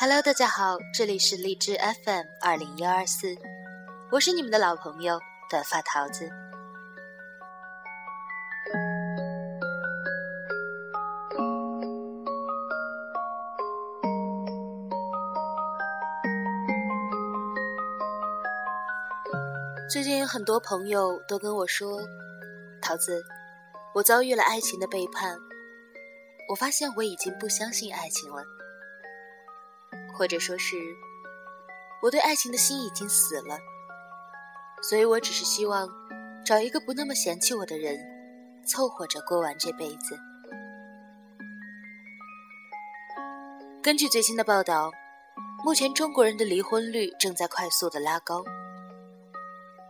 Hello，大家好，这里是荔枝 FM 二零幺二四，我是你们的老朋友短发桃子。最近很多朋友都跟我说，桃子，我遭遇了爱情的背叛，我发现我已经不相信爱情了。或者说是，我对爱情的心已经死了，所以我只是希望找一个不那么嫌弃我的人，凑合着过完这辈子。根据最新的报道，目前中国人的离婚率正在快速的拉高，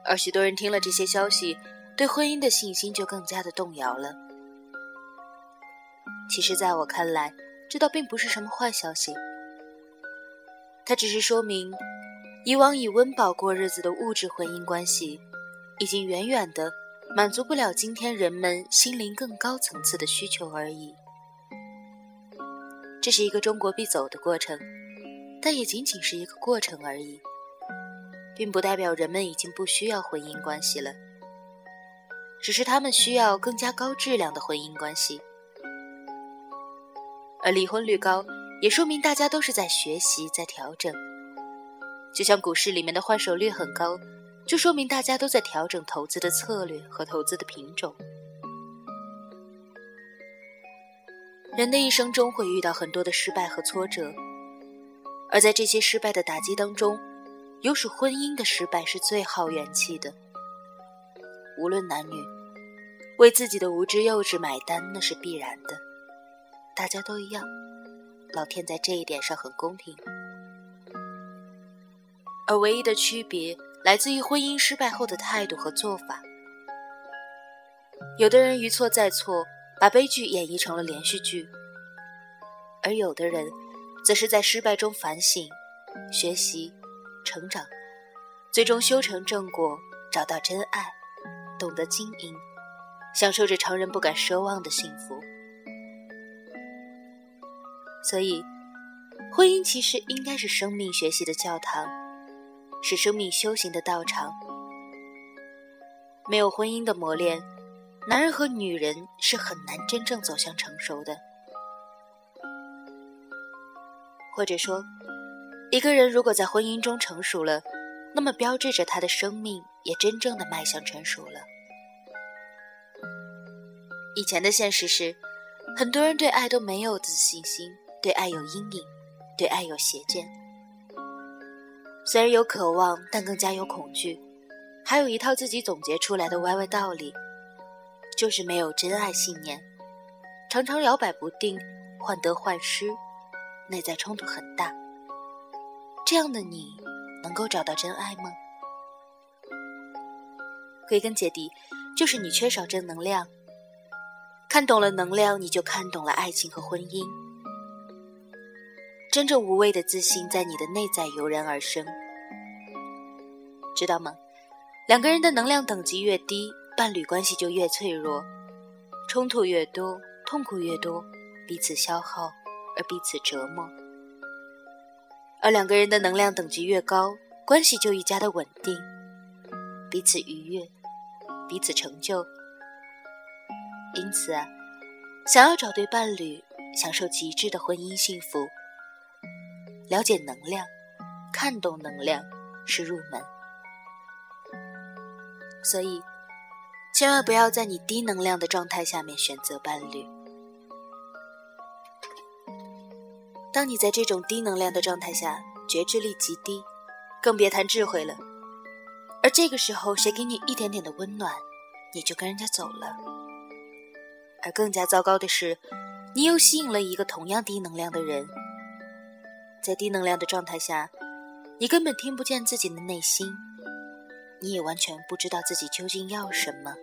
而许多人听了这些消息，对婚姻的信心就更加的动摇了。其实，在我看来，这倒并不是什么坏消息。它只是说明，以往以温饱过日子的物质婚姻关系，已经远远的满足不了今天人们心灵更高层次的需求而已。这是一个中国必走的过程，但也仅仅是一个过程而已，并不代表人们已经不需要婚姻关系了，只是他们需要更加高质量的婚姻关系，而离婚率高。也说明大家都是在学习，在调整。就像股市里面的换手率很高，就说明大家都在调整投资的策略和投资的品种。人的一生中会遇到很多的失败和挫折，而在这些失败的打击当中，有属婚姻的失败是最耗元气的。无论男女，为自己的无知幼稚买单那是必然的，大家都一样。老天在这一点上很公平，而唯一的区别来自于婚姻失败后的态度和做法。有的人一错再错，把悲剧演绎成了连续剧；而有的人，则是在失败中反省、学习、成长，最终修成正果，找到真爱，懂得经营，享受着常人不敢奢望的幸福。所以，婚姻其实应该是生命学习的教堂，是生命修行的道场。没有婚姻的磨练，男人和女人是很难真正走向成熟的。或者说，一个人如果在婚姻中成熟了，那么标志着他的生命也真正的迈向成熟了。以前的现实是，很多人对爱都没有自信心。对爱有阴影，对爱有邪见。虽然有渴望，但更加有恐惧，还有一套自己总结出来的歪歪道理，就是没有真爱信念，常常摇摆不定，患得患失，内在冲突很大。这样的你，能够找到真爱吗？归根结底，就是你缺少正能量。看懂了能量，你就看懂了爱情和婚姻。真正无畏的自信在你的内在油然而生，知道吗？两个人的能量等级越低，伴侣关系就越脆弱，冲突越多，痛苦越多，彼此消耗而彼此折磨；而两个人的能量等级越高，关系就愈加的稳定，彼此愉悦，彼此成就。因此啊，想要找对伴侣，享受极致的婚姻幸福。了解能量，看懂能量是入门，所以千万不要在你低能量的状态下面选择伴侣。当你在这种低能量的状态下，觉知力极低，更别谈智慧了。而这个时候，谁给你一点点的温暖，你就跟人家走了。而更加糟糕的是，你又吸引了一个同样低能量的人。在低能量的状态下，你根本听不见自己的内心，你也完全不知道自己究竟要什么。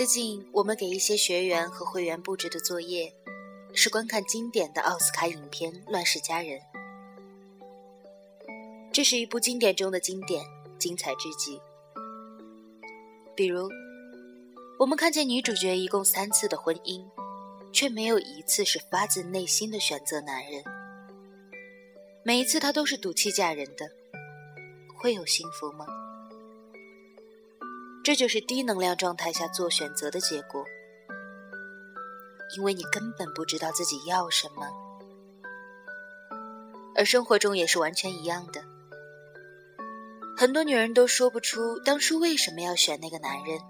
最近，我们给一些学员和会员布置的作业，是观看经典的奥斯卡影片《乱世佳人》。这是一部经典中的经典，精彩至极。比如，我们看见女主角一共三次的婚姻，却没有一次是发自内心的选择男人。每一次她都是赌气嫁人的，会有幸福吗？这就是低能量状态下做选择的结果，因为你根本不知道自己要什么。而生活中也是完全一样的，很多女人都说不出当初为什么要选那个男人。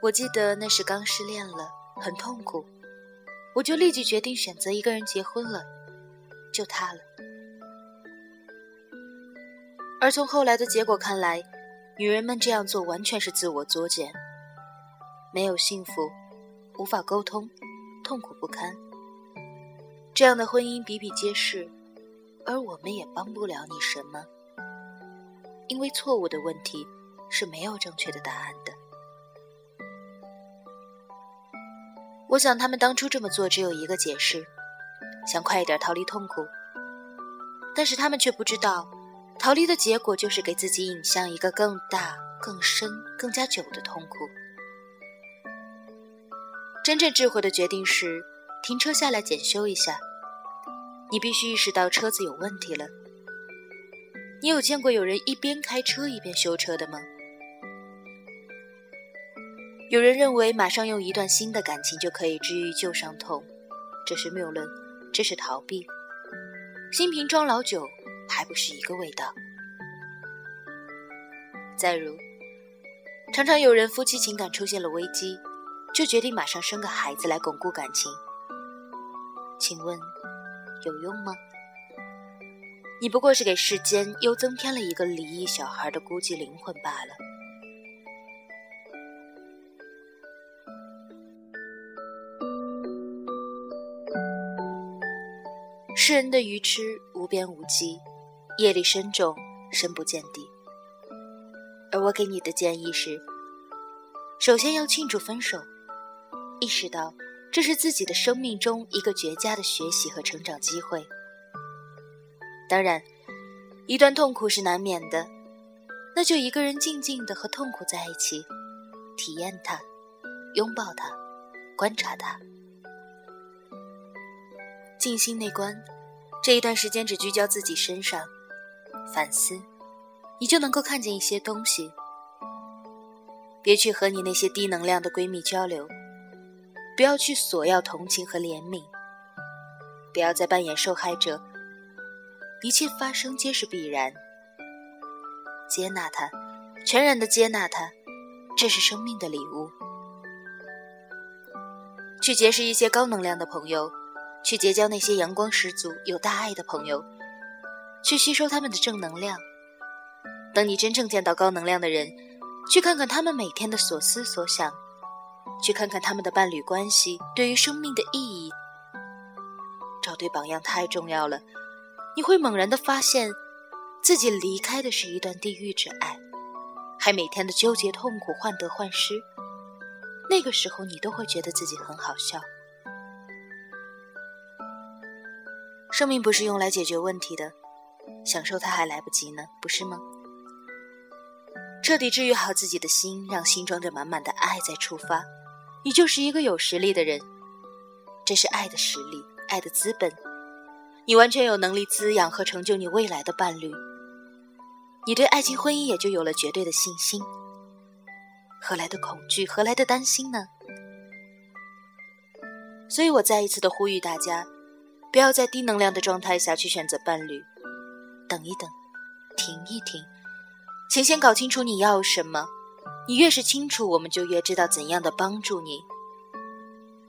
我记得那时刚失恋了，很痛苦，我就立即决定选择一个人结婚了，就他了。而从后来的结果看来，女人们这样做完全是自我作践，没有幸福，无法沟通，痛苦不堪。这样的婚姻比比皆是，而我们也帮不了你什么，因为错误的问题是没有正确的答案的。我想他们当初这么做只有一个解释，想快一点逃离痛苦，但是他们却不知道。逃离的结果就是给自己引向一个更大、更深、更加久的痛苦。真正智慧的决定是停车下来检修一下。你必须意识到车子有问题了。你有见过有人一边开车一边修车的吗？有人认为马上用一段新的感情就可以治愈旧伤痛，这是谬论，这是逃避。新瓶装老酒。还不是一个味道。再如，常常有人夫妻情感出现了危机，就决定马上生个孩子来巩固感情。请问，有用吗？你不过是给世间又增添了一个离异小孩的孤寂灵魂罢了。世人的愚痴无边无际。业力深重，深不见底。而我给你的建议是：首先要庆祝分手，意识到这是自己的生命中一个绝佳的学习和成长机会。当然，一段痛苦是难免的，那就一个人静静的和痛苦在一起，体验它，拥抱它，观察它，静心内观。这一段时间只聚焦自己身上。反思，你就能够看见一些东西。别去和你那些低能量的闺蜜交流，不要去索要同情和怜悯，不要再扮演受害者。一切发生皆是必然，接纳它，全然的接纳它，这是生命的礼物。去结识一些高能量的朋友，去结交那些阳光十足、有大爱的朋友。去吸收他们的正能量。等你真正见到高能量的人，去看看他们每天的所思所想，去看看他们的伴侣关系对于生命的意义。找对榜样太重要了，你会猛然的发现，自己离开的是一段地狱之爱，还每天的纠结痛苦、患得患失。那个时候，你都会觉得自己很好笑。生命不是用来解决问题的。享受它还来不及呢，不是吗？彻底治愈好自己的心，让心装着满满的爱再出发，你就是一个有实力的人。这是爱的实力，爱的资本。你完全有能力滋养和成就你未来的伴侣。你对爱情婚姻也就有了绝对的信心。何来的恐惧？何来的担心呢？所以我再一次的呼吁大家，不要在低能量的状态下去选择伴侣。等一等，停一停，请先搞清楚你要什么。你越是清楚，我们就越知道怎样的帮助你。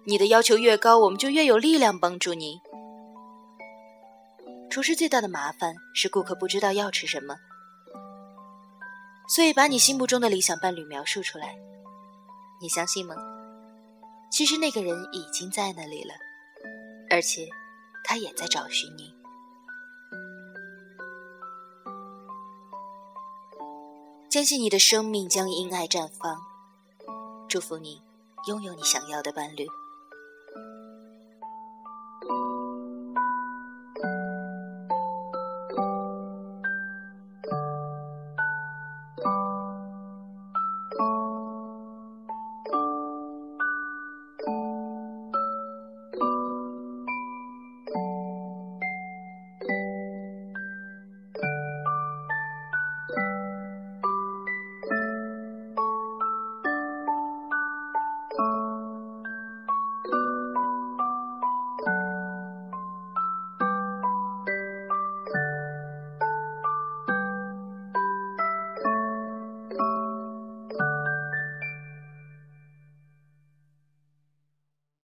你的要求越高，我们就越有力量帮助你。厨师最大的麻烦是顾客不知道要吃什么，所以把你心目中的理想伴侣描述出来。你相信吗？其实那个人已经在那里了，而且他也在找寻你。坚信你的生命将因爱绽放。祝福你拥有你想要的伴侣。